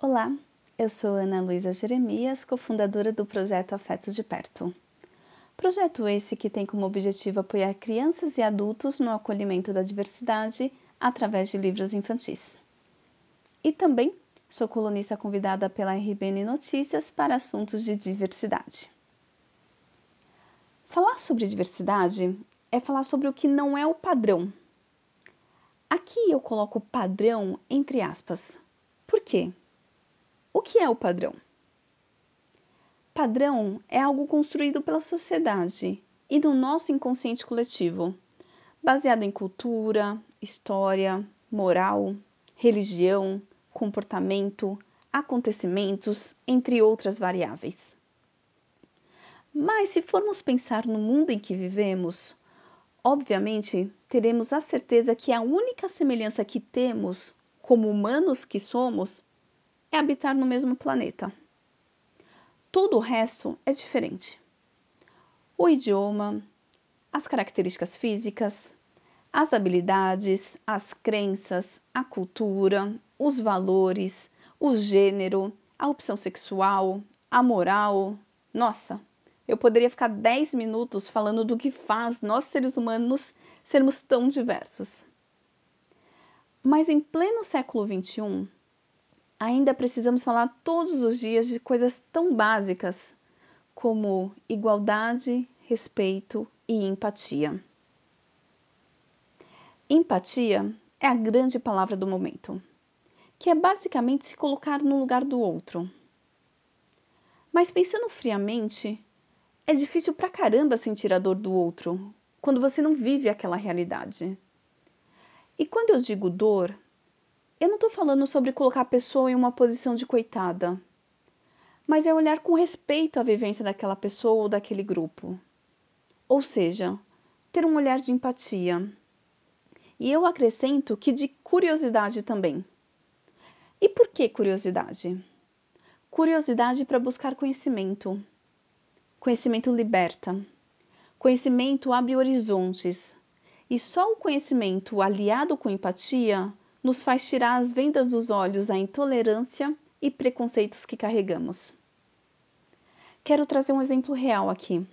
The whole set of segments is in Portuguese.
Olá, eu sou Ana Luísa Jeremias, cofundadora do projeto Afeto de Perto. Projeto esse que tem como objetivo apoiar crianças e adultos no acolhimento da diversidade através de livros infantis. E também sou colunista convidada pela RBN Notícias para assuntos de diversidade. Falar sobre diversidade é falar sobre o que não é o padrão. Aqui eu coloco padrão entre aspas. Por quê? O que é o padrão? Padrão é algo construído pela sociedade e do nosso inconsciente coletivo, baseado em cultura, história, moral, religião, comportamento, acontecimentos, entre outras variáveis. Mas se formos pensar no mundo em que vivemos, obviamente teremos a certeza que a única semelhança que temos, como humanos que somos, é habitar no mesmo planeta. Tudo o resto é diferente. O idioma, as características físicas, as habilidades, as crenças, a cultura, os valores, o gênero, a opção sexual, a moral. Nossa, eu poderia ficar 10 minutos falando do que faz nós seres humanos sermos tão diversos. Mas em pleno século XXI, ainda precisamos falar todos os dias de coisas tão básicas como igualdade, respeito e empatia. Empatia é a grande palavra do momento, que é basicamente se colocar no lugar do outro. Mas pensando friamente, é difícil pra caramba sentir a dor do outro quando você não vive aquela realidade. E quando eu digo dor, eu não estou falando sobre colocar a pessoa em uma posição de coitada, mas é olhar com respeito à vivência daquela pessoa ou daquele grupo. Ou seja, ter um olhar de empatia. E eu acrescento que de curiosidade também. E por que curiosidade? Curiosidade para buscar conhecimento. Conhecimento liberta. Conhecimento abre horizontes. E só o conhecimento aliado com empatia nos faz tirar as vendas dos olhos à intolerância e preconceitos que carregamos. Quero trazer um exemplo real aqui.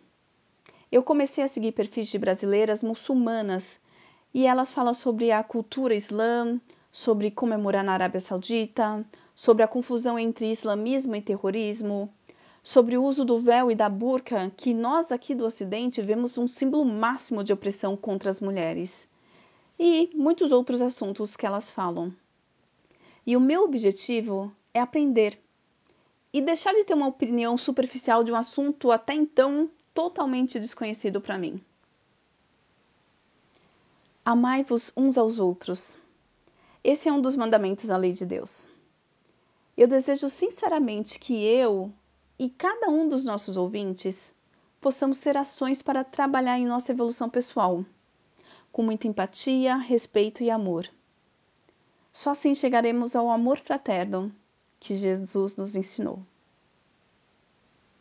Eu comecei a seguir perfis de brasileiras muçulmanas e elas falam sobre a cultura islã, sobre comemorar na Arábia Saudita, sobre a confusão entre islamismo e terrorismo, sobre o uso do véu e da burca, que nós aqui do Ocidente vemos um símbolo máximo de opressão contra as mulheres e muitos outros assuntos que elas falam. E o meu objetivo é aprender e deixar de ter uma opinião superficial de um assunto até então totalmente desconhecido para mim. Amai-vos uns aos outros. Esse é um dos mandamentos da lei de Deus. Eu desejo sinceramente que eu e cada um dos nossos ouvintes possamos ter ações para trabalhar em nossa evolução pessoal com muita empatia, respeito e amor. Só assim chegaremos ao amor fraterno que Jesus nos ensinou.